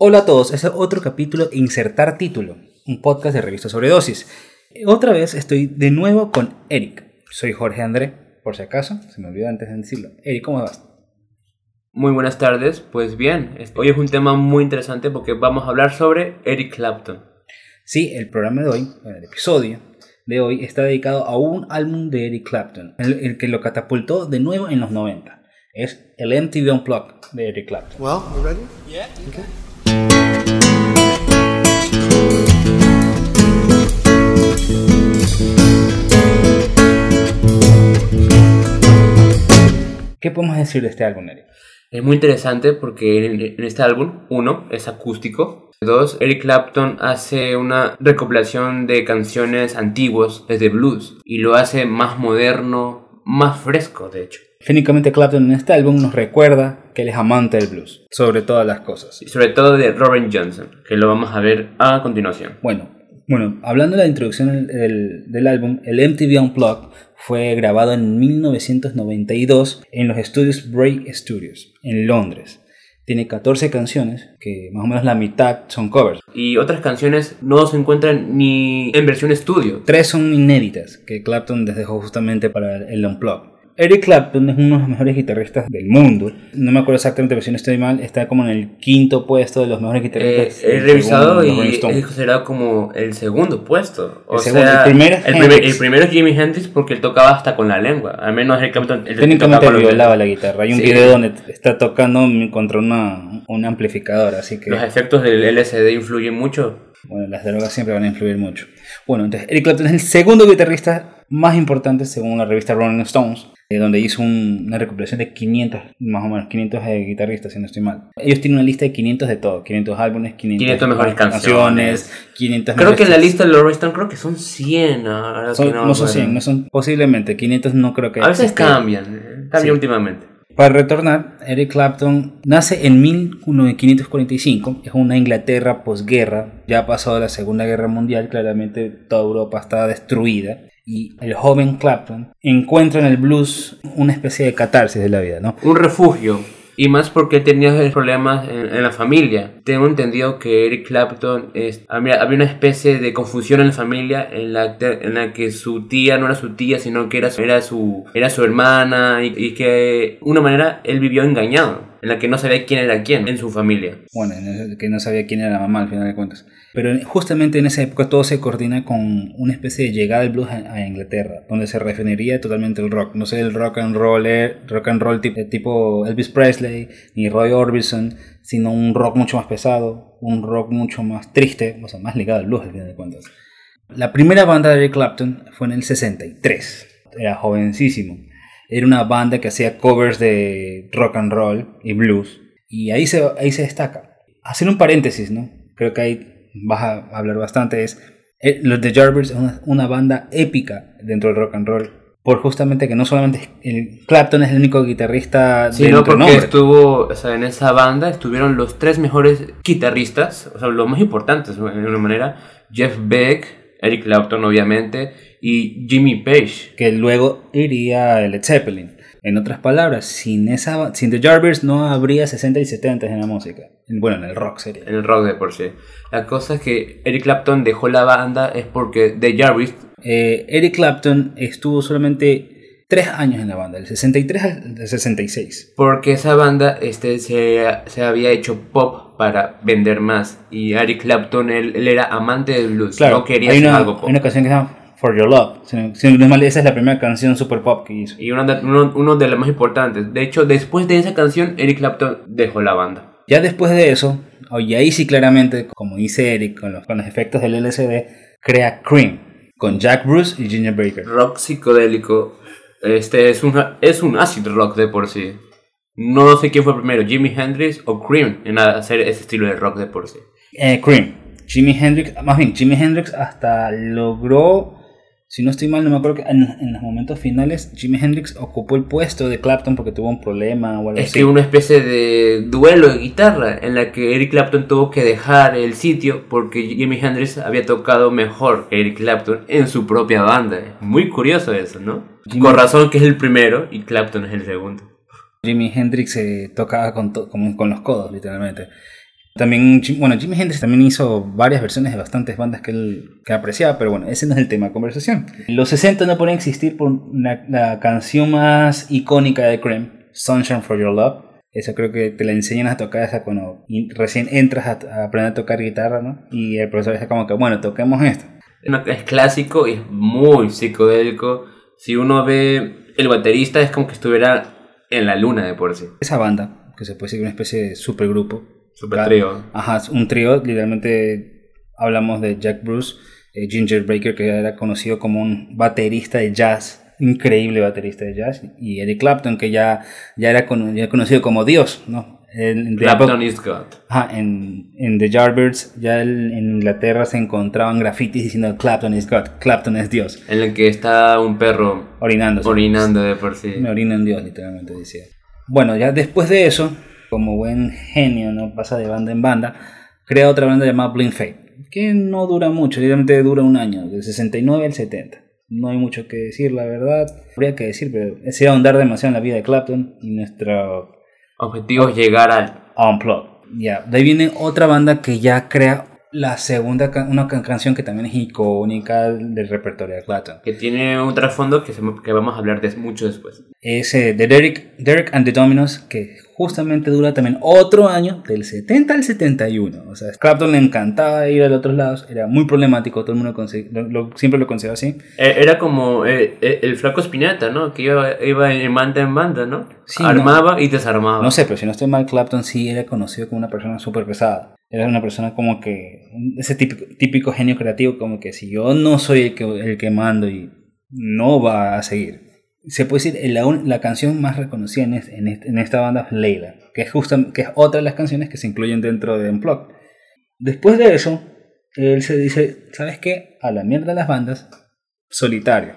Hola a todos, este es otro capítulo de Insertar Título, un podcast de revista sobre dosis. Otra vez estoy de nuevo con Eric. Soy Jorge André, por si acaso, se me olvidó antes de decirlo. Eric, ¿cómo vas? Muy buenas tardes, pues bien, hoy es un tema muy interesante porque vamos a hablar sobre Eric Clapton. Sí, el programa de hoy, el episodio de hoy, está dedicado a un álbum de Eric Clapton, el, que lo catapultó de nuevo en los 90. Es el MTV Unplugged de Eric Clapton. Well, you ready? Yeah. Okay. ¿Qué podemos decir de este álbum, Eric? Es muy interesante porque en, este álbum, uno, es acústico. Dos, Eric Clapton hace una recopilación de canciones antiguas desde blues y lo hace más moderno, más fresco, de hecho. Técnicamente Clapton en este álbum nos recuerda que él es amante del blues, sobre todas las cosas. Y sobre todo de Robin Johnson, que lo vamos a ver a continuación. Bueno, bueno hablando de la introducción del, del álbum, el MTV Unplugged fue grabado en 1992 en los estudios Break Studios, en Londres. Tiene 14 canciones, que más o menos la mitad son covers. Y otras canciones no se encuentran ni en versión estudio. Tres son inéditas, que Clapton dejó justamente para el Unplugged. Eric Clapton es uno de los mejores guitarristas del mundo. No me acuerdo exactamente, si no estoy mal, está como en el quinto puesto de los mejores guitarristas. Eh, he revisado y es considerado como el segundo puesto. O el, sea, el, primero el, primero es Jimi Hendrix porque él tocaba hasta con la lengua. Al menos Eric Clapton. Técnicamente violaba la guitarra. Hay un video donde está tocando contra una, un amplificador, así que. Los efectos del LCD influyen mucho. Bueno, las drogas siempre van a influir mucho. Bueno, entonces Eric Clapton es el segundo guitarrista más importante según la revista Rolling Stones eh, donde hizo una recopilación de 500, más o menos 500 de guitarristas, si no estoy mal. Ellos tienen una lista de 500 de todo, 500 álbumes, 500, 500 mejores canciones, 500 Creo que en la lista de los Stone creo que son 100. no, no son 100, no son posiblemente, 500 no creo que... A veces cambian, eh, cambian últimamente. Para retornar, Eric Clapton nace en 1545, es una Inglaterra posguerra, ya ha pasado la Segunda Guerra Mundial, claramente toda Europa estaba destruida y el joven Clapton encuentra en el blues una especie de catarsis de la vida, ¿no? Un refugio. Y más porque tenía problemas en, la familia. Tengo entendido que Eric Clapton es, había, una especie de confusión en la familia en la, en la que su tía no era su tía, sino que era su, era su, era su hermana y, y que de una manera él vivió engañado, en la que no sabía quién era quién en su familia. Bueno, que no sabía quién era la mamá al final de cuentas. Pero justamente en esa época todo se coordina con una especie de llegada del blues a, Inglaterra, donde se refinaría totalmente el rock. No sé, el rock and roll, eh, rock and roll tipo, tipo Elvis Presley ni Roy Orbison, sino un rock mucho más pesado, un rock mucho más triste, o sea, más ligado al blues al final de cuentas. La primera banda de Eric Clapton fue en el 63. Era jovencísimo. Era una banda que hacía covers de rock and roll y blues. Y ahí se, ahí se destaca. Hacer un paréntesis, ¿no? Creo que hay vas a hablar bastante, es eh, los The Jarvis, una, una banda épica dentro del rock and roll por justamente que no solamente el Clapton es el único guitarrista sino porque estuvo o sea, en esa banda estuvieron los tres mejores guitarristas o sea los más importantes de una manera Jeff Beck Eric Clapton obviamente y Jimmy Page que luego iría a Led Zeppelin en otras palabras, sin, esa, sin The Jarvis no habría 60 y 70 en la música. Bueno, en el rock sería. En el rock de por sí. La cosa es que Eric Clapton dejó la banda es porque The Jarvis... Eh, Eric Clapton estuvo solamente 3 años en la banda, del 63 al 66. Porque esa banda este, se, se había hecho pop para vender más. Y Eric Clapton, él, era amante del blues. Claro, no quería hay hacer algo pop. Hay una canción que se llama For Your Love. esa es la primera canción super pop que hizo. Y uno de, uno, de las más importantes. De hecho, después de esa canción, Eric Clapton dejó la banda. Ya después de eso, y ahí sí claramente, como dice Eric, con los, con los efectos del LCD, crea Cream, con Jack Bruce y Ginger Baker. Rock psicodélico. Este es un, es un acid rock de por sí. No sé quién fue primero, Jimi Hendrix o Cream, en hacer ese estilo de rock de por sí. Eh, Cream. Jimi Hendrix, más bien, Jimi Hendrix hasta logró si no estoy mal, no me acuerdo que en, los momentos finales Jimi Hendrix ocupó el puesto de Clapton porque tuvo un problema o algo es así. Es que una especie de duelo de guitarra en la que Eric Clapton tuvo que dejar el sitio porque Jimi Hendrix había tocado mejor que Eric Clapton en su propia banda. Muy curioso eso, ¿no? Con razón que es el primero y Clapton es el segundo. Jimi Hendrix se tocaba con, con los codos, literalmente. También, bueno, Jimi Hendrix también hizo varias versiones de bastantes bandas que él que apreciaba, pero bueno, ese no es el tema de conversación. Los 60 no pueden existir por la, canción más icónica de Cream, Sunshine for Your Love. Eso creo que te la enseñan a tocar esa cuando recién entras a, aprender a tocar guitarra, ¿no? Y el profesor dice como que, bueno, toquemos esto. Es clásico y es muy psicodélico. Si uno ve el baterista es como que estuviera en la luna de por sí. Esa banda, que se puede decir una especie de supergrupo, Super trío. Ajá, un trío, literalmente hablamos de Jack Bruce, eh, Ginger Baker, que era conocido como un baterista de jazz, increíble baterista de jazz, y Eric Clapton, que ya, ya era conocido como Dios, ¿no? Clapton is God. Ajá, en, en The Yardbirds, ya en Inglaterra se encontraban grafitis diciendo Clapton is God, Clapton es Dios. En el que está un perro orinando. Orinando de por sí. Me orina en Dios, literalmente decía. Bueno, ya después de eso, como buen genio, no pasa de banda en banda, crea otra banda llamada Blind Fate, que no dura mucho, realmente dura un año, del 69 al 70. No hay mucho que decir, la verdad. Habría que decir, pero sería ahondar demasiado en la vida de Clapton y nuestro objetivo es llegar al Unplugged. Ya, de ahí viene otra banda que ya crea la segunda, una canción que también es icónica del repertorio de Clapton. Que tiene un trasfondo que, que vamos a hablar de mucho después. Es de Derek, Derek and the Dominos, que justamente dura también otro año, del 70 al 71. O sea, Clapton le encantaba ir a los otros lados, era muy problemático, todo el mundo lo, siempre lo consideró así. E, era como eh, eh, el flaco Spinetta, ¿no? Que iba, iba en banda en banda, ¿no? Armaba y desarmaba. No sé, pero si no estoy mal, Clapton sí era conocido como una persona súper pesada era una persona como que, ese típico, típico genio creativo, como que si yo no soy el que, el que mando y no va a seguir. Se puede decir, la, la canción más reconocida en, en, esta banda es Leila, que es, justo, que es otra de las canciones que se incluyen dentro de Unplugged. Después de eso, él se dice, ¿sabes qué? A la mierda las bandas, solitario.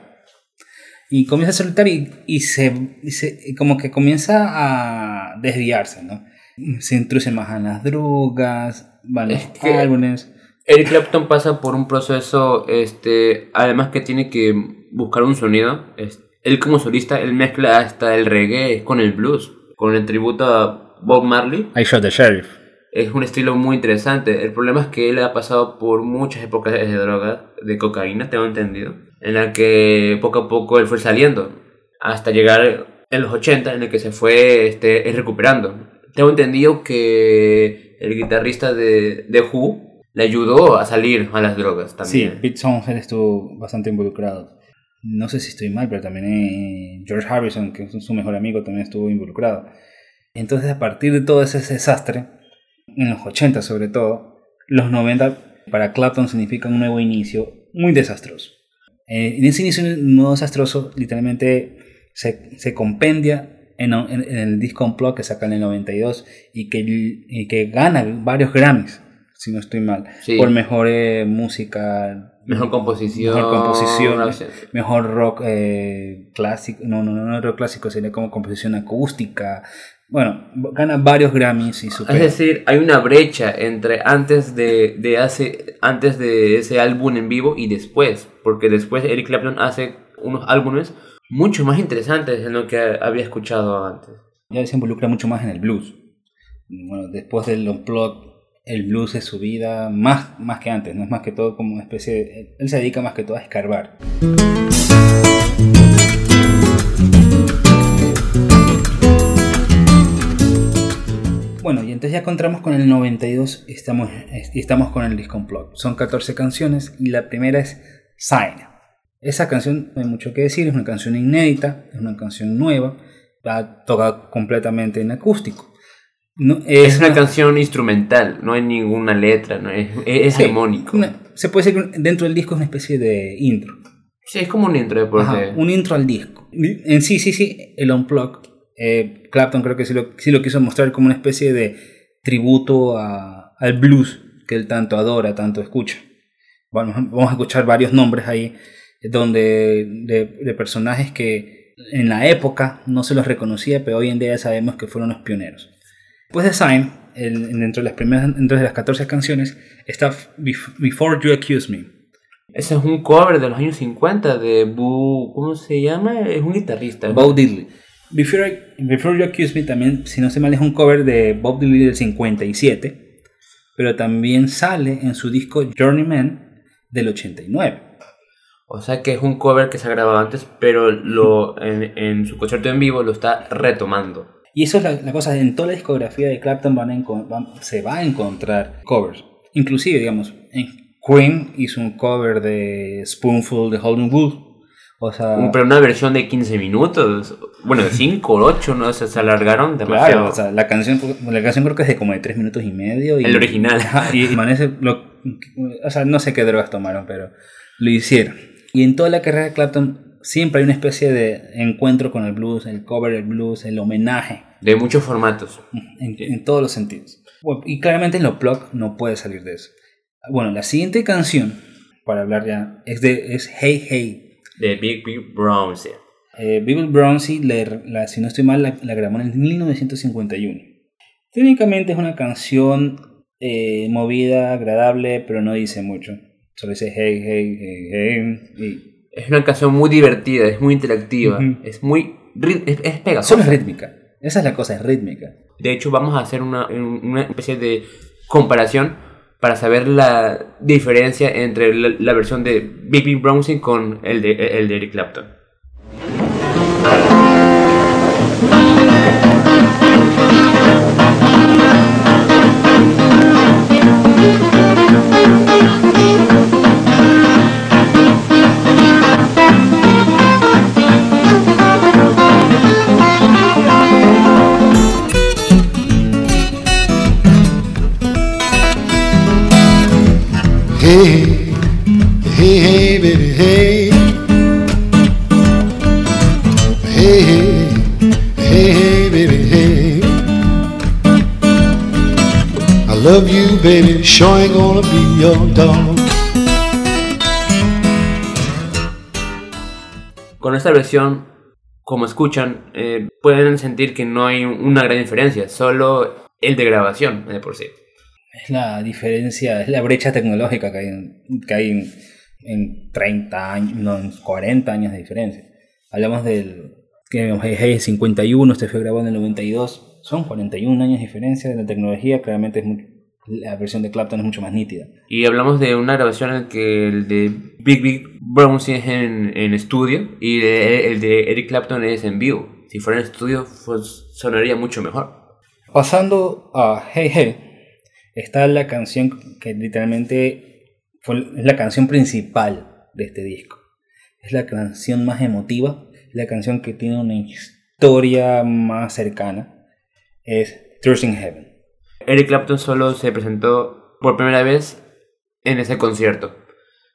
Y comienza a solitario y, y se, y se, como que comienza a desviarse, ¿no? se introduce más en las drogas, van los álbumes. Eric Clapton pasa por un proceso, este, además que tiene que buscar un sonido. Él como solista, él mezcla hasta el reggae con el blues, con el tributo a Bob Marley. I Shot the Sheriff. Es un estilo muy interesante. El problema es que él ha pasado por muchas épocas de drogas, de cocaína, tengo entendido, en la que poco a poco él fue saliendo, hasta llegar en los 80, en el que se fue este, recuperando tengo entendido que el guitarrista de, de Who le ayudó a salir a las drogas también. Sí, Pete Townshend estuvo bastante involucrado. No sé si estoy mal, pero también eh, George Harrison, que es su mejor amigo, también estuvo involucrado. Entonces, a partir de todo ese desastre, en los 80 sobre todo, los 90 para Clapton significan un nuevo inicio muy desastroso. Eh, en ese inicio nuevo desastroso, literalmente se, se compendia en, el disco Unplugged que saca en el 92 y que, y que gana varios Grammys, si no estoy mal, por mejor eh, música. Mejor composición. Mejor composición. Mejor rock eh, clásico. No, no, no, no rock clásico, sería como composición acústica. Bueno, gana varios Grammys y Es decir, hay una brecha entre antes de, de, hace, antes de ese álbum en vivo y después. Porque después Eric Clapton hace unos álbumes mucho más interesantes de lo que había escuchado antes. Ya se involucra mucho más en el blues. Bueno, después del Unplugged, el blues es su vida más, más que antes, no es más que todo como una especie de, Él se dedica más que todo a escarbar. Bueno, y entonces ya encontramos con el 92 y estamos, y estamos con el disco Unplugged. Son 14 canciones y la primera es Sign. Esa canción no hay mucho que decir, es una canción inédita, es una canción nueva, va toca completamente en acústico. No, es, una, canción instrumental, no hay ninguna letra, no es, es armónico. se puede decir que dentro del disco es una especie de intro. Sí, es como un intro de Un intro al disco. En sí, sí, sí, el Unplugged. Eh, Clapton creo que sí lo, sí lo, quiso mostrar como una especie de tributo a, al blues que él tanto adora, tanto escucha. Bueno, vamos a escuchar varios nombres ahí donde de, personajes que en la época no se los reconocía, pero hoy en día sabemos que fueron los pioneros. Después de Sign, dentro de las primeras, dentro de las 14 canciones, está Before You Accuse Me. Ese es un cover de los años 50 de Boo, ¿cómo se llama? Es un guitarrista. Bob Diddley. Before, Before You Accuse Me también, si no se mal, es un cover de Bob Diddley del 57. pero también sale en su disco Journeyman del 89. O sea que es un cover que se ha grabado antes, pero lo, en, en su concierto en vivo lo está retomando. Y eso es la, la cosa, en toda la discografía de Clapton van a van- se va a encontrar covers. Inclusive, digamos, en Queen hizo un cover de Spoonful de Holden Wood. O sea, Un- Pero una versión de 15 minutos, bueno, de 5 o 8, ¿no? Se, se alargaron demasiado. claro, o sea, la canción, la canción creo que es de como de 3 minutos y medio. Y, El original. Y, y amanece lo- o sea, no sé qué drogas tomaron, pero lo hicieron. Y en toda la carrera de Clapton siempre hay una especie de encuentro con el blues, el cover del blues, el homenaje. de muchos formatos. en, en todos los sentidos. Y claramente en lo plug no puede salir de eso. Bueno, la siguiente canción, para hablar ya, es de es Hey Hey. De Big Big Brown, sí. Eh, Bill Brownsy, la, la- si no estoy mal, la, la grabó en el 1951. Técnicamente es una canción eh, movida, agradable, pero no dice mucho. Solo dice Hey Hey Hey Hey. Y Es una canción muy divertida, es muy interactiva, es muy... Es, es pegajosa. solo es rítmica. Esa es la cosa, es rítmica. De hecho, vamos a hacer una, una especie de comparación para saber la diferencia entre la, la versión de Big Big Brownsing con el de, el de Eric Clapton. Baby, sure ain't gonna be your dog. Con esta versión, como escuchan, eh, pueden sentir que no hay una gran diferencia, solo el de grabación de por sí. Es la diferencia, es la brecha tecnológica que hay en, que hay en, en 30 años, no, en 40 años de diferencia. Hablamos del que es 51, este fue grabado en el 92, son 41 años de diferencia. La tecnología claramente es muy- la versión de Clapton es mucho más nítida. Y hablamos de una grabación en que el de Big Big Brownsing es en, en estudio y de- el de Eric Clapton es en vivo. Si fuera en estudio, pues, sonaría mucho mejor. Pasando a Hey Hey, está la canción que literalmente fue, es la canción principal de este disco. Es la canción más emotiva, la canción que tiene una historia más cercana. Es Tears in Heaven. Eric Clapton solo se presentó por primera vez en ese concierto.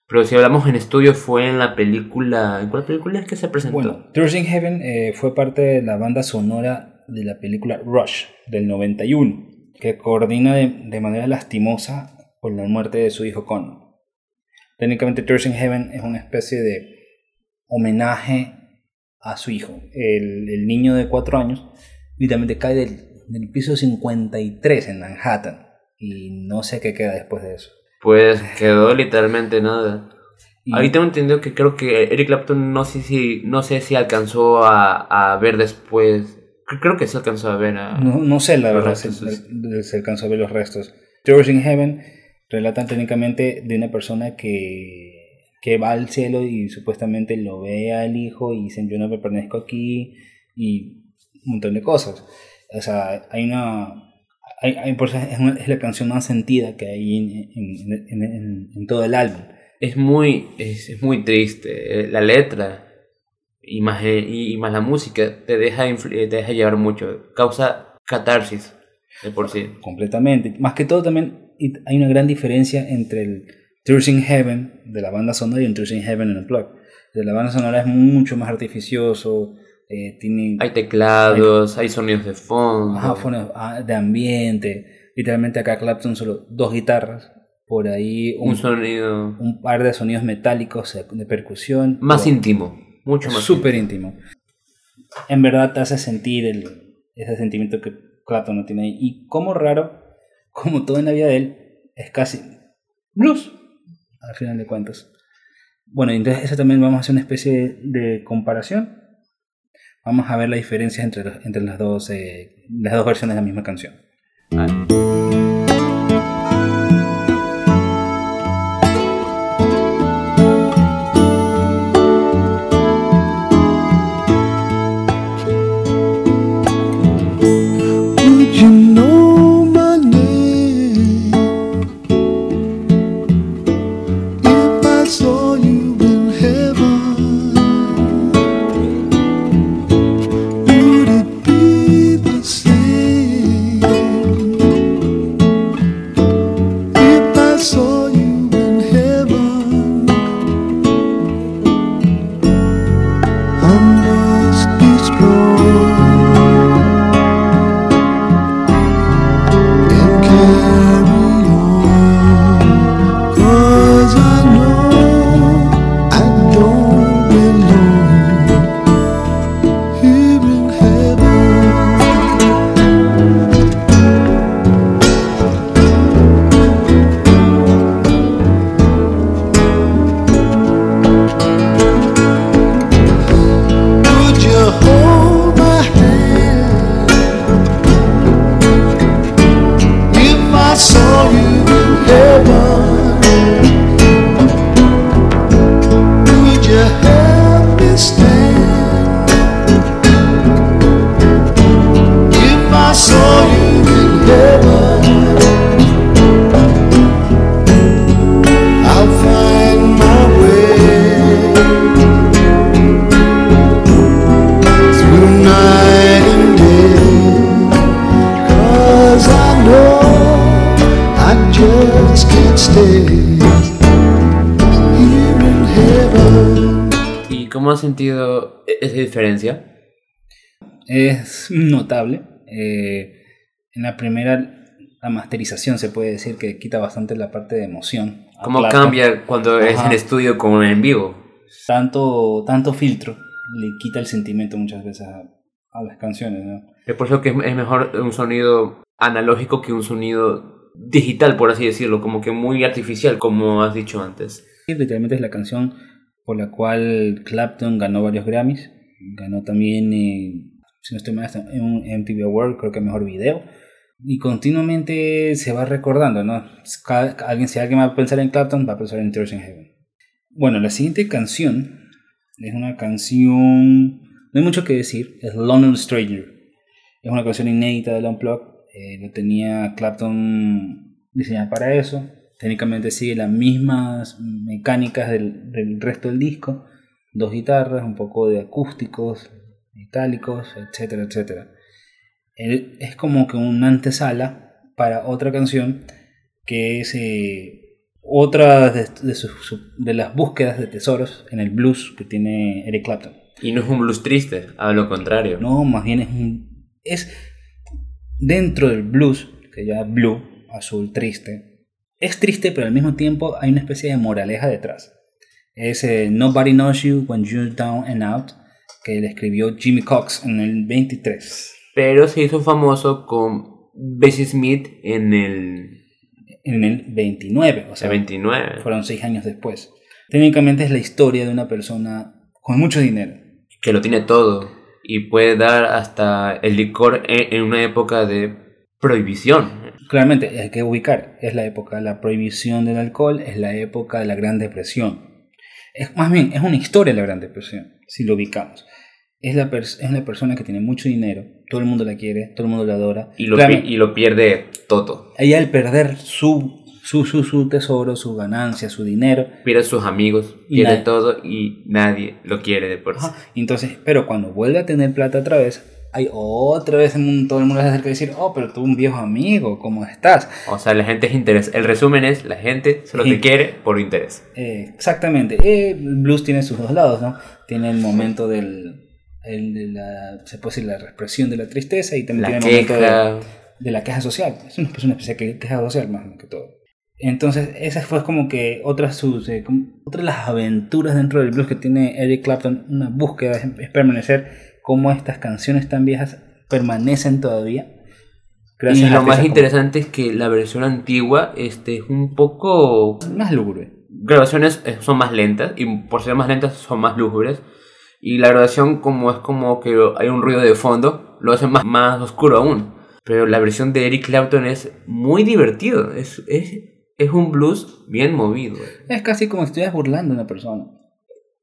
Pero si hablamos en estudio fue en la película... ¿En cuál película es que se presentó? Bueno, Tears in Heaven eh, fue parte de la banda sonora de la película Rush del 91, que coordina de, de manera lastimosa por la muerte de su hijo Connor. Técnicamente Tears in Heaven es una especie de homenaje a su hijo. El, el niño de 4 años literalmente cae del, del piso 53 en Manhattan y no sé qué queda después de eso. Pues quedó literalmente nada. Y- Ahí tengo entendido que creo que Eric Clapton no sé si, no sé si alcanzó a, a ver después. Cre- Creo que sí alcanzó a ver a... No, no sé la verdad si, se alcanzó a ver los restos. Tears in Heaven relatan técnicamente de una persona que, que va al cielo y supuestamente lo ve al hijo y dicen yo no me pertenezco aquí y un montón de cosas. O sea, hay una... Hay, hay- por eso es, una- es la canción más sentida que hay en, en- en- en- todo el álbum. Es muy, es, es muy triste. eh, La letra y más, eh, y, y más la música te deja, eh, te deja llevar mucho. Causa catarsis de por sí. completamente. Más que todo también hay una gran diferencia entre el Tears in Heaven de la banda sonora y un Tears in Heaven en el plug. De la banda sonora es mucho más artificioso, eh, tiene Hay teclados, hay sonidos de fondo. ajá, fonos, ah, de ambiente. Literalmente acá Clapton solo dos guitarras, por ahí un, un sonido un par de sonidos metálicos de, percusión. más íntimo. Mucho más súper íntimo. En verdad te hace sentir el, ese sentimiento que Clapton no tiene ahí. Y como raro, como todo en la vida de él, es casi blues, al final de cuentas. Bueno, entonces eso también vamos a hacer una especie de comparación. Vamos a ver la diferencia entre, entre las, dos, eh, las dos versiones de la misma canción. Es notable. eh, en la primera, la masterización se puede decir que quita bastante la parte de emoción. ¿Cómo cambia cuando es en estudio como en vivo? Tanto, tanto filtro le quita el sentimiento muchas veces a, a las canciones. ¿no? Es por eso que es es mejor un sonido analógico que un sonido digital, por así decirlo, como que muy artificial, como has dicho antes. Sí, literalmente es la canción por la cual Clapton ganó varios Grammys. Ganó también, eh, si no estoy mal, en un MTV Award, creo que mejor video. Y continuamente se va recordando, ¿no? Cada- alguien, si alguien va a pensar en Clapton, va a pensar en Tears in Heaven. Bueno, la siguiente canción es una canción, no hay mucho que decir, es London Stranger. Es una canción inédita del Unplugged, eh, lo tenía Clapton diseñada para eso. Técnicamente sigue las mismas mecánicas del, del resto del disco. Dos guitarras, un poco de acústicos, metálicos, etcétera, etcétera. Él- es como que una antesala para otra canción que es eh, otra de, de sus- su- de las búsquedas de tesoros en el blues que tiene Eric Clapton. Y no es un blues triste, a lo contrario. No, más bien es un. Es dentro del blues, que ya blue, azul, triste. Es triste, pero al mismo tiempo hay una especie de moraleja detrás. Es eh, Nobody Knows You When You're Down and Out, que le escribió Jimmy Cox en el 23. Pero se hizo famoso con Bessie Smith en el, En el 29, o sea, sea, 29. fueron seis años después. Técnicamente es la historia de una persona con mucho dinero. que lo tiene todo y puede dar hasta el licor en, en una época de prohibición. Claramente, hay que ubicar, es la época de la prohibición del alcohol, es la época de la Gran Depresión. Es, más bien, es una historia de la Gran Depresión, si lo ubicamos. Es la, es la persona que tiene mucho dinero, todo el mundo la quiere, todo el mundo la adora. Y lo, y lo pierde todo. ella al perder su, su, su, su tesoro, su ganancia, su dinero, Pierde sus amigos, pierde nadie- todo y nadie lo quiere de por sí. Entonces, pero cuando vuelve a tener plata otra vez, hay otra vez en un- todo el mundo se acerca a decir, oh, pero tú un viejo amigo, ¿cómo estás? O sea, la gente es interés. El resumen es, la gente solo te quiere por interés. Eh, exactamente. Eh, blues tiene sus dos lados, ¿no? Tiene el momento del, el la, se puede decir, la represión de la tristeza y también La tiene el momento queja. de, de la queja social. Es una, es una especie de queja social más que todo. Entonces, esa fue como que otra, sus, eh, como- otra de las aventuras dentro del blues que tiene Eric Clapton, una búsqueda es, permanecer, cómo estas canciones tan viejas permanecen todavía. y a lo más interesante es que la versión antigua este, es un poco... como- más lúgubre. Grabaciones eh, son más lentas y por ser más lentas son más lúgubres. Y la grabación como es como que hay un ruido de fondo, lo hace más, más oscuro aún. Pero la versión de Eric Clapton es muy divertido. Es, es, es un blues bien movido. Es casi como si estuvieras burlando a una persona.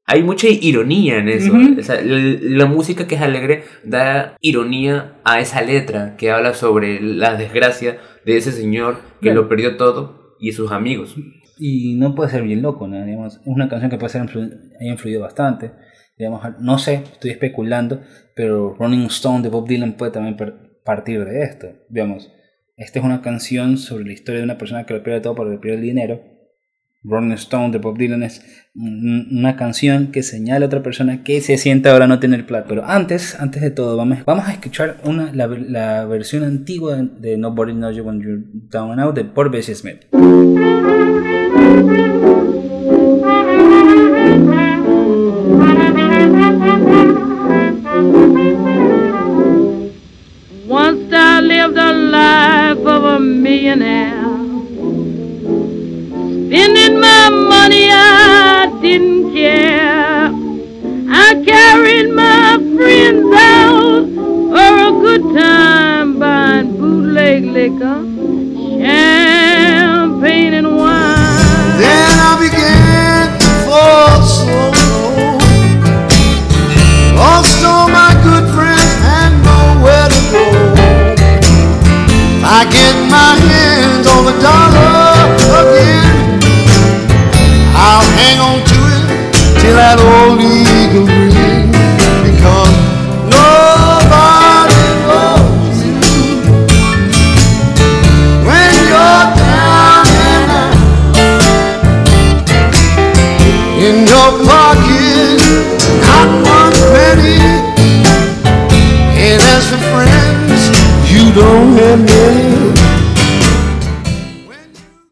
Hay mucha ironía en eso. Ujú. O sea, la, la música que es alegre da ironía a esa letra que habla sobre la desgracia de ese señor que Claro. lo perdió todo y sus amigos. y no puede ser bien loco, ¿no? Digamos, es una canción que puede ser haya influido bastante. Digamos, no sé, estoy especulando, pero Rolling Stone de Bob Dylan puede también partir de esto. Digamos, esta es una canción sobre la historia de una persona que lo pierde todo porque pierde el dinero. Rolling Stone de Bob Dylan es un- una canción que señala a otra persona que se siente ahora no tener plata. Pero antes, antes de todo, vamos, vamos a escuchar una, la, la versión antigua de Nobody Knows You When You're Down and Out de por Bessie Smith.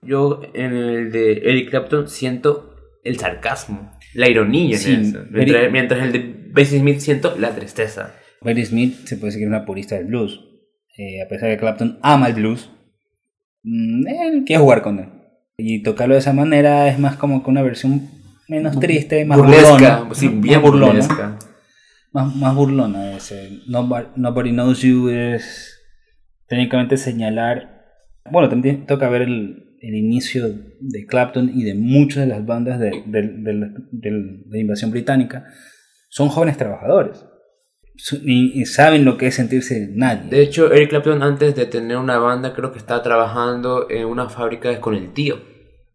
En el de Eric Clapton siento el sarcasmo, la ironía Sí, en eso. Eric- Mientras, el de Bessie Smith siento la tristeza. Bessie Smith se puede decir que es una purista del blues. Eh, a pesar de que Clapton ama el blues, mm, él quiere jugar con él. Y tocarlo de esa manera es más como que una versión menos triste, más burlesca, burlona. sí, más bien burlona. burlesca. Más, más burlona ese. Nobody, Nobody Knows You es técnicamente señalar. Bueno, también toca ver el, el inicio de Clapton y de muchas de las bandas de, del- de la invasión británica. Son jóvenes trabajadores. Y, y saben lo que es sentirse nadie. De hecho, Eric Clapton antes de tener una banda creo que estaba trabajando en una fábrica con el tío.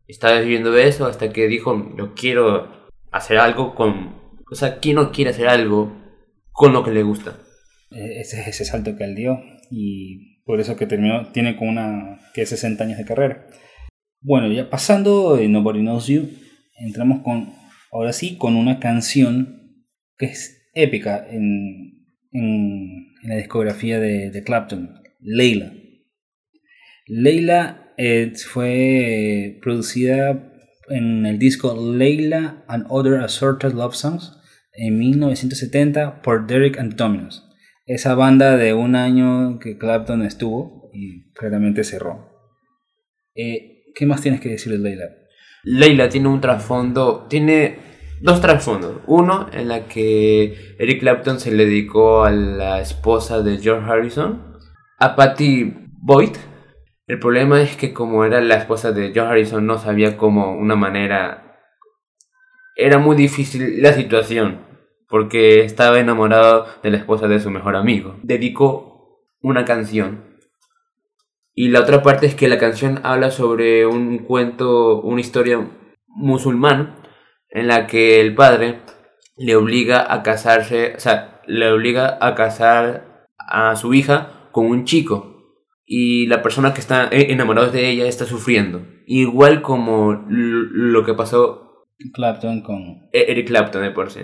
Estaba viviendo de eso hasta que dijo, yo quiero hacer algo con... O sea, ¿quién no quiere hacer algo con lo que le gusta? Eh, Ese es ese salto que él dio. Y por eso que terminó, tiene como una. que 60 años de carrera. Bueno, ya pasando de Nobody Knows You, entramos con. Ahora sí, con una canción que es épica en, en, la discografía de, Clapton, Leila. Leila eh, fue producida en el disco Leila and Other Assorted Love Songs en 1970 por Derek and Dominos. Esa banda de un año que Clapton estuvo y claramente cerró. Eh, ¿Qué más tienes que decir de Leila? Leila tiene un trasfondo, tiene dos trasfondos. Uno en la que Eric Clapton se le dedicó a la esposa de George Harrison, a Patty Boyd. El problema es que como era la esposa de George Harrison no sabía cómo una manera... Era muy difícil la situación porque estaba enamorado de la esposa de su mejor amigo. Dedicó una canción y la otra parte es que la canción habla sobre un cuento, una historia musulmán en la que el padre le obliga a casarse, o sea, le obliga a casar a su hija con un chico y la persona que está e- enamorada de ella está sufriendo. Igual como lo que pasó Clapton con... E- Eric Clapton de por sí.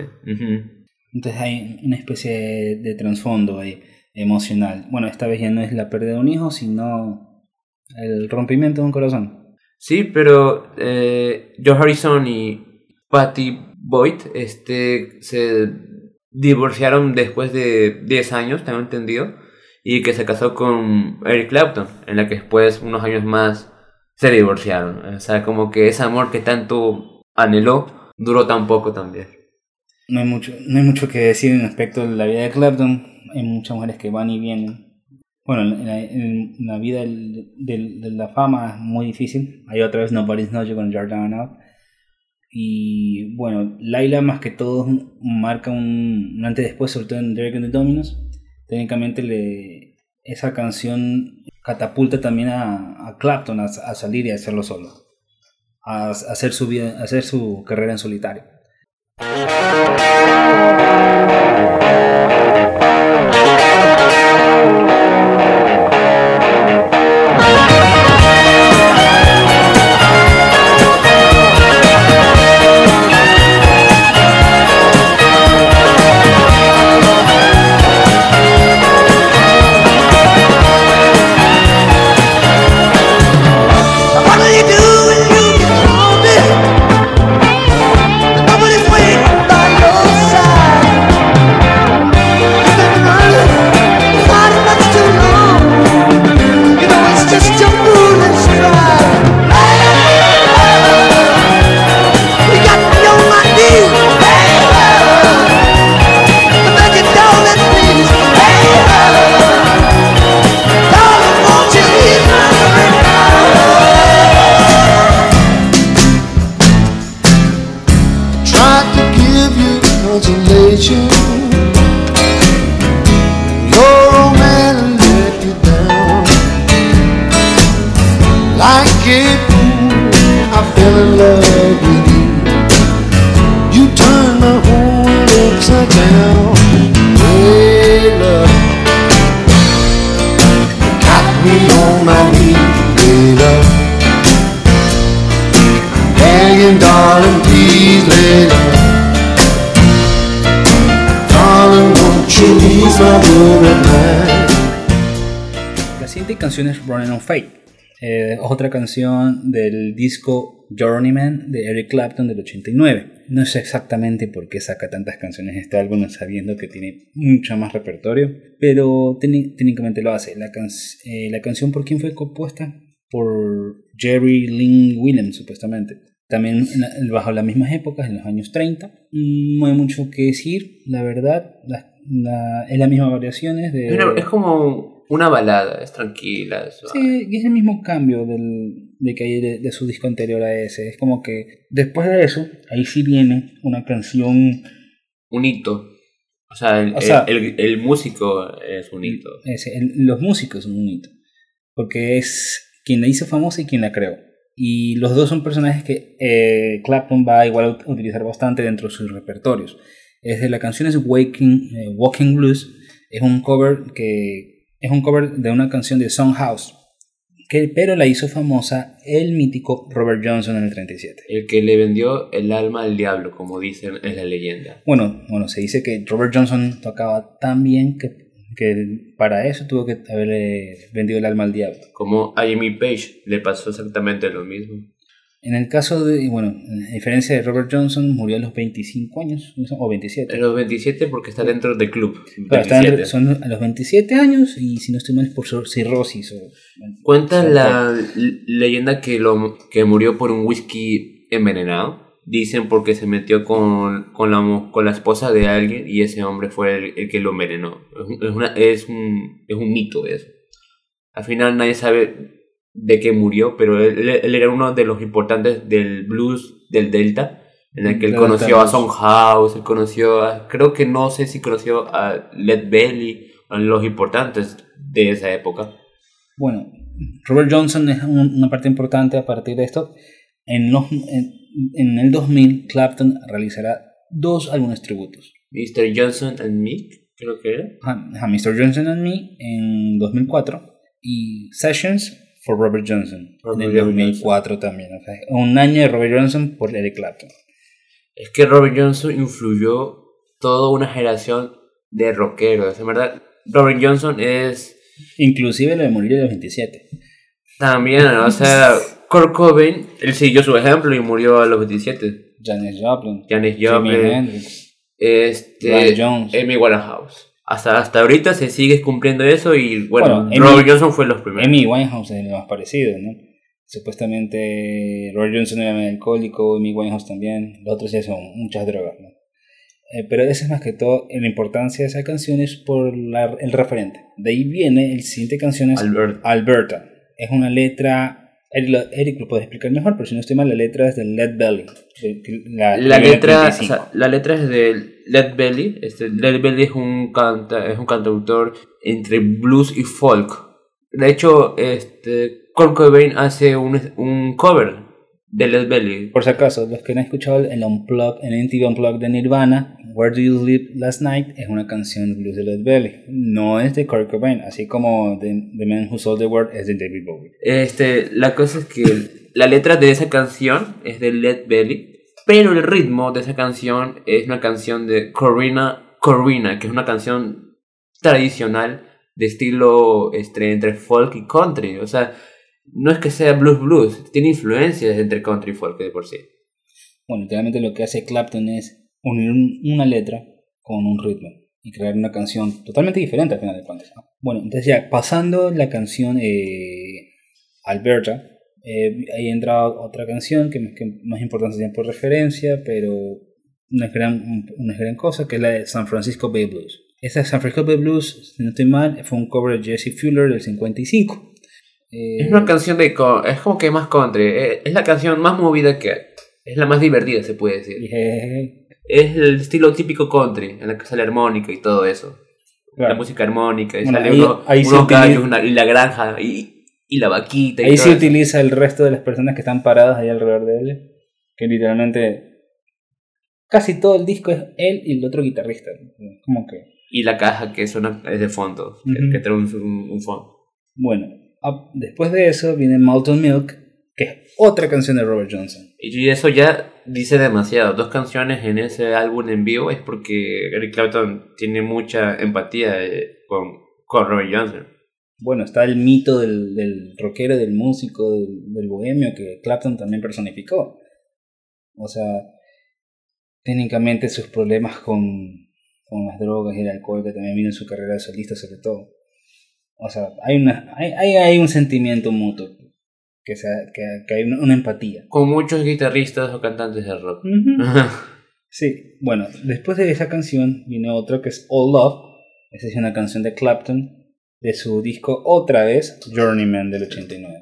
Entonces hay una especie de, de trasfondo ahí emocional. Bueno, esta vez ya no es la pérdida de un hijo, sino el rompimiento de un corazón. Sí, pero eh, George Harrison y Patty Boyd este, se divorciaron después de 10 años, tengo entendido, y que se casó con Eric Clapton, en la que después, unos años más, se divorciaron. O sea, como que ese amor que tanto anheló duró tan poco también. No hay mucho, no hay mucho que decir en respecto a la vida de Clapton. Hay muchas mujeres que van y vienen. Bueno, en la, en la vida del- del- de la fama es muy difícil. Hay otra vez Nobody's You con Jordan Out. Y bueno, Laila más que todo marca un, un antes y después, sobre todo en Derek and the Dominos. Técnicamente le, esa canción catapulta también a, a Clapton a, a salir y a hacerlo solo. A, a hacer su vida, hacer su carrera en solitario. La siguiente canción es Running on Fate. Eh, otra canción del disco Journeyman de Eric Clapton del 89. No sé exactamente por qué saca tantas canciones este álbum sabiendo que tiene mucho más repertorio, pero técni- técnicamente lo hace. La, can- eh, la canción por quién fue compuesta? Por Jerry Lynn Williams supuestamente. También bajo las mismas épocas, en los años 30. Mm, No hay mucho que decir, la verdad. La, la- es las mismas variaciones de... Es, una- es como una balada, es tranquila. es. Sí, y es el mismo cambio del, de que hay de, de su disco anterior a ese. Es como que después de eso, ahí sí viene una canción. Un hito. O sea, el, O sea- el, el- el músico es un hito. ese, el- los músicos son un hito. Porque es quien la hizo famosa y quien la creó. Y los dos son personajes que eh, Clapton va igual a ut- utilizar bastante dentro de sus repertorios. Es de la canción es Waking, eh, Walking Blues. Es un cover que es un cover de una canción de Songhouse. Que, pero la hizo famosa el mítico Robert Johnson en el 37. El que le vendió el alma al diablo, como dicen en la leyenda. Bueno, bueno, se dice que Robert Johnson tocaba tan bien que, que para eso tuvo que haberle vendido el alma al diablo. Como a Jimmy Page le pasó exactamente lo mismo. En el caso de, bueno, a diferencia de Robert Johnson, murió a los 25 años, o 27. En los 27 porque está dentro del club. Claro, está 27. entre- son a los 27 años y si no estoy mal es por cir- cirrosis. O, Cuenta o- la leyenda que, lo, que murió por un whisky envenenado. Dicen porque se metió con, con, la, con la esposa de alguien y ese hombre fue el, el que lo envenenó. Es, una, es, un, es un mito eso. Al final nadie sabe de qué murió, pero él, él era uno de los importantes del blues del Delta, en el que él Delta conoció a Blues. Songhouse, él conoció a, creo que no sé si conoció a Led Belly, a los importantes de esa época. Bueno, Robert Johnson es un- una parte importante a partir de esto. En, los, en, en el 2000, Clapton realizará dos álbumes tributos. Mr. Johnson and Me, creo que era. a, a Mr. Johnson and Me en 2004 y Sessions for Robert Johnson en el Robert 2004 también. o sea, un año de Robert Johnson por Eric Clapton. Es que Robert Johnson influyó toda una generación de rockeros. En verdad, Robert Johnson es Inclusive lo de morir a los 27. también, o sea, Kurt Cobain, él siguió su ejemplo y murió a los 27. Janis Joplin, Janis Jimi Joplin, Hendrix, este, Brian Jones. Amy Winehouse. Hasta, hasta ahorita se sigue cumpliendo eso y bueno, Bueno, Amy- Robert Johnson fue los primeros. Amy Winehouse es lo más parecido, ¿no? Supuestamente Robert Johnson era medio alcohólico, Amy Winehouse también, los otros ya son muchas drogas, ¿no? Eh, pero eso es más que todo, la importancia de esa canción es por la- el referente. De ahí viene el siguiente canción es Albert. Alberta. Es una letra, Eric lo, Eric lo puede explicar mejor, pero si no estoy mal, la letra es de Led Belly. de- La, La letra, o 35. sea, la letra es de Led Belly. Este, Led Belly es un, canta, es un cantautor entre blues y folk. De hecho, este, Kurt Cobain hace un, un cover de Led Belly. Por si acaso, los que no han escuchado el Unplugged, el MTV Unplugged de Nirvana, Where Do You Sleep Last Night, es una canción de blues de Led Belly. No es de Kurt Cobain, así como The, The Man Who Sold the World es de David Bowie. Este, la cosa es que la letra de esa canción es de Led Belly, pero el ritmo de esa canción es una canción de Corina Corina, que es una canción tradicional de estilo este, entre folk y country. O sea, no es que sea blues blues, tiene influencias entre country y folk de por sí. Bueno, literalmente lo que hace Clapton es unir un- una letra con un ritmo y crear una canción totalmente diferente al final de cuentas. ¿no? Bueno, entonces ya pasando la canción eh, Alberta, eh, ahí entra otra canción que, más importante tiene por referencia, pero una gran, gran cosa, que es la de San Francisco Bay Blues. Esta San Francisco Bay Blues, si no estoy mal, fue un cover de Jesse Fuller del 55. Eh, Es una canción de... co- Es como que más country, eh, es la canción más movida que hay. Es la más divertida, se puede decir. Es el estilo típico country, en el que sale armónica y todo eso. claro. La música armónica, y Bueno, sale ahí- uno- ahí unos utiliza- gallos, una- y la granja, y, y la vaquita. Y Ahí todo se eso. utiliza el resto de las personas que están paradas ahí alrededor de él, que literalmente casi todo el disco es él y el otro guitarrista. Como que, Y la caja que suena es de fondo, que- trae un, un- un fondo. bueno, después de eso viene Malton Milk, que es otra canción de Robert Johnson. Y eso ya dice demasiado. Dos canciones en ese álbum en vivo es porque Eric Clapton tiene mucha empatía eh, con, con Robert Johnson. Bueno, está el mito del, del rockero, del músico, del, del bohemio que Clapton también personificó. O sea, técnicamente sus problemas con, con las drogas y el alcohol que también vino en su carrera de solista sobre todo. O sea, hay, una, hay, hay, hay un sentimiento mutuo, que, sea, que, que hay una, una empatía. Con muchos guitarristas o cantantes de rock. Sí, bueno, después de esa canción viene otra que es All Love. Esa es una canción de Clapton de su disco otra vez, Journeyman del 89.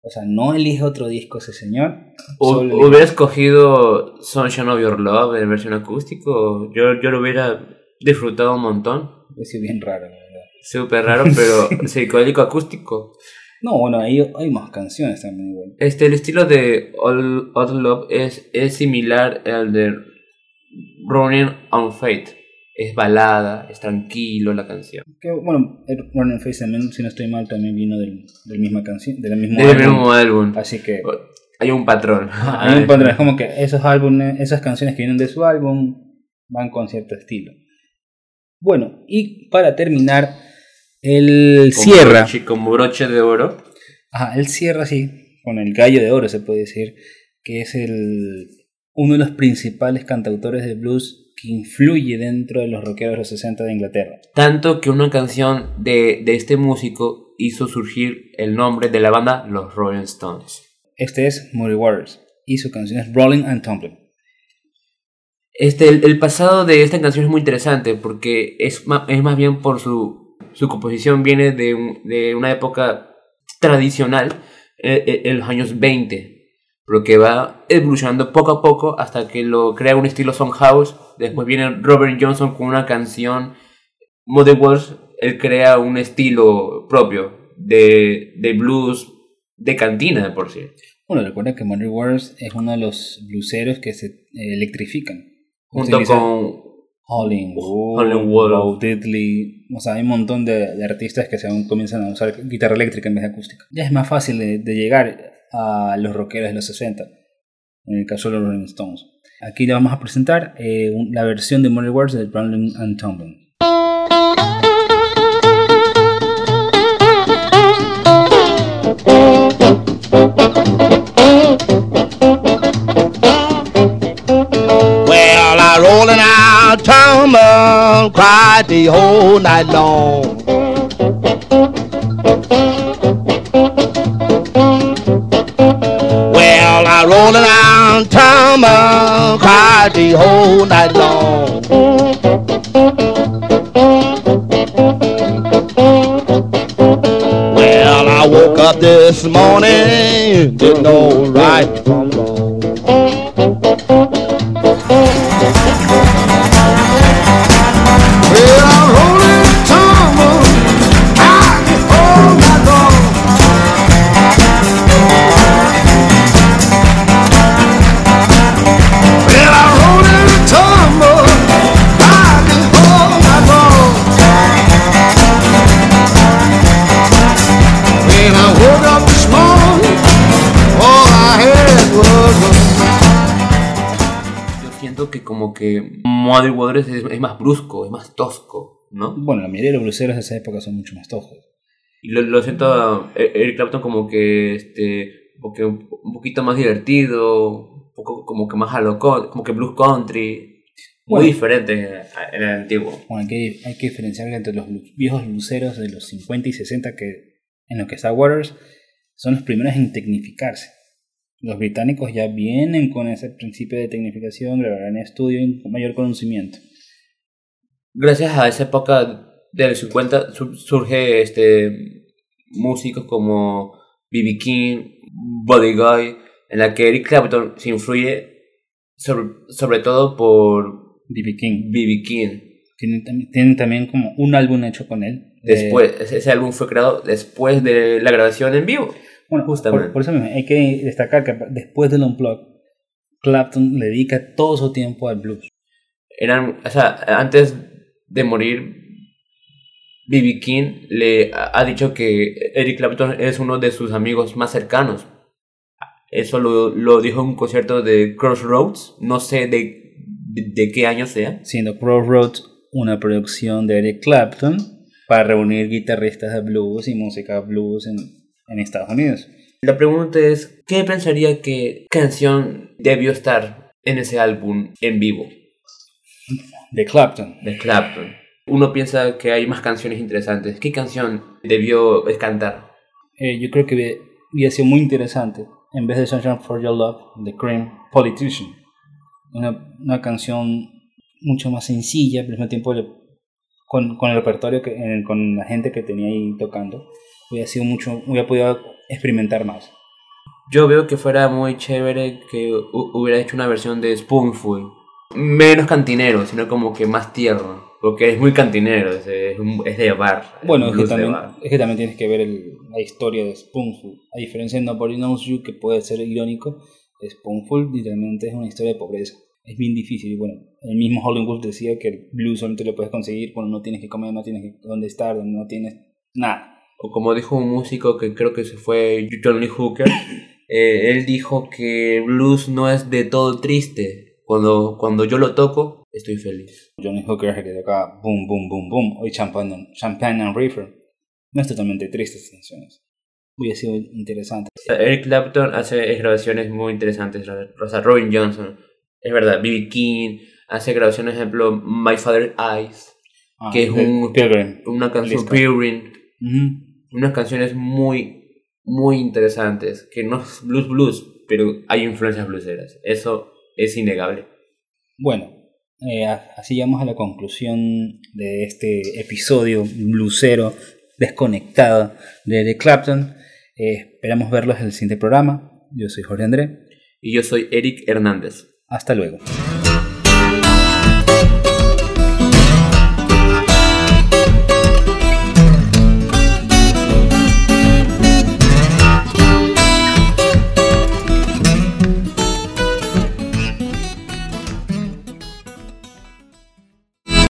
O sea, no elige otro disco ese señor. ¿Hubiera escogido Sunshine of Your Love en versión acústico? Yo, yo lo hubiera disfrutado un montón. Es bien raro, verdad. Súper raro, pero psicodélico acústico. No, bueno, ahí hay más canciones también, igual. Este, el estilo de All, All Love es, es similar al de Running on Fate. Es balada, es tranquilo la canción. Que, bueno, Running Face también, si no estoy mal, también vino del, del misma canción, del mismo Del álbum. mismo álbum. Así que Hay un patrón. hay un patrón, es como que esos álbumes, esas canciones que vienen de su álbum van con cierto estilo. Bueno, y para terminar, el Como cierra. broche- Como broche de oro. Ajá, él cierra así, con el gallo de oro se puede decir, que es el uno de los principales cantautores de blues que influye dentro de los rockeros de los 60 de Inglaterra. Tanto que una canción de, de este músico hizo surgir el nombre de la banda Los Rolling Stones. Este es Muddy Waters y su canción es Rolling and Tumbling. Este, el, el pasado de esta canción es muy interesante porque es, es más bien por su, su composición viene de, un- de una época tradicional eh, eh, en los años 20, pero que va evolucionando poco a poco hasta que lo crea un estilo song house. Después viene Robert Johnson con una canción, Muddy Waters, él crea un estilo propio de, de blues de cantina por sí. Bueno, recuerda que Muddy Waters es uno de los blueseros que se eh, electrifican. Junto con Wolf. Bo Diddley, o sea, hay un montón de, de artistas que se comienzan a usar guitarra eléctrica en vez de acústica. Ya es más fácil de, de llegar a los rockeros de los 60, en el caso de los Rolling Stones. Aquí le vamos a presentar eh, un- la versión de Muddy Waters de Rolling and Tumbling. Well, out cried the whole night long. Well, I rolling out tumble, cried the whole night long. Well, I woke up this morning, didn't know right from wrong. Siento que como que Muddy Waters es, es más brusco, es más tosco, ¿no? Bueno, la mayoría de los bluseros de esa época son mucho más tojos. Y lo, lo siento eh, Eric Clapton como que este porque un, un poquito más divertido, un poco como que más a lo como que blues country, muy Bueno. diferente en, el antiguo. Bueno, hay que, hay que diferenciar entre los viejos bluseros de los 50 y 60 que en los que está Waters son los primeros en tecnificarse. Los británicos ya vienen con ese principio de tecnificación, grabarán estudio y con mayor conocimiento. Gracias a esa época del 50 su- surge este músicos como B.B. King, Buddy Guy, en la que Eric Clapton se influye sobre, sobre todo por B.B. King. B.B. King. Tienen, tam- tienen también como un álbum hecho con él. Eh, Después, ese- ese álbum fue creado después de la grabación en vivo. Bueno, justamente. Por, por eso mismo, hay que destacar que después del Unplugged, Clapton le dedica todo su tiempo al blues. Eran, o sea, antes de morir, B.B. King le ha ha dicho que Eric Clapton es uno de sus amigos más cercanos. Eso lo, lo dijo en un concierto de Crossroads, no sé de, de, de qué año sea. siendo Crossroads una producción de Eric Clapton para reunir guitarristas de blues y música blues en, en Estados Unidos. La pregunta es, ¿qué pensaría que canción debió estar en ese álbum en vivo De Clapton. de Clapton? Uno piensa que hay más canciones interesantes. ¿Qué canción debió cantar? Eh, yo creo que hubiera- sido muy interesante, en vez de Sunshine for Your Love, The Cream, Politician. Una, una canción mucho más sencilla, pero al mismo tiempo con, con el repertorio, que, con la gente que tenía ahí tocando, hubiera sido mucho, hubiera podido experimentar más. Yo veo que fuera muy chévere que hu- hubiera hecho una versión de Spoonful. Menos cantinero, sino como que más tierno. Porque es muy cantinero, es, es de bar. Bueno, es que, también, bar. es que también tienes que ver el- la historia de Spoonful. A diferencia de Nobody Knows You, que puede ser irónico, Spoonful literalmente es una historia de pobreza. Es bien difícil. Y bueno, el mismo Hollywood decía que el blues solamente lo puedes conseguir cuando no tienes que comer, no tienes que, dónde estar, no tienes nada. O como dijo un músico que creo que se fue John Lee Hooker, eh, él dijo que blues no es de todo triste. Cuando, cuando yo lo toco, estoy feliz. Johnny Hooker es el que toca Boom, Boom, Boom, Boom. Hoy Champagne, and- Champagne and Reefer. No es totalmente triste estas canciones. Hubiera sido interesante. Eric Clapton hace grabaciones muy interesantes. O sea, Robin Johnson, es verdad, B.B. King, hace grabaciones, por ejemplo, My Father's Eyes, Ah, Que es un- Pilgrim. una canción. Unas canciones muy, muy interesantes, que no es blues blues, pero hay influencias blueseras. Eso es innegable. Bueno, eh, así llegamos a la conclusión de este episodio blusero desconectado de Eric Clapton. Eh, esperamos verlos en el siguiente programa. Yo soy Jorge André. Y yo soy Eric Hernández. Hasta luego.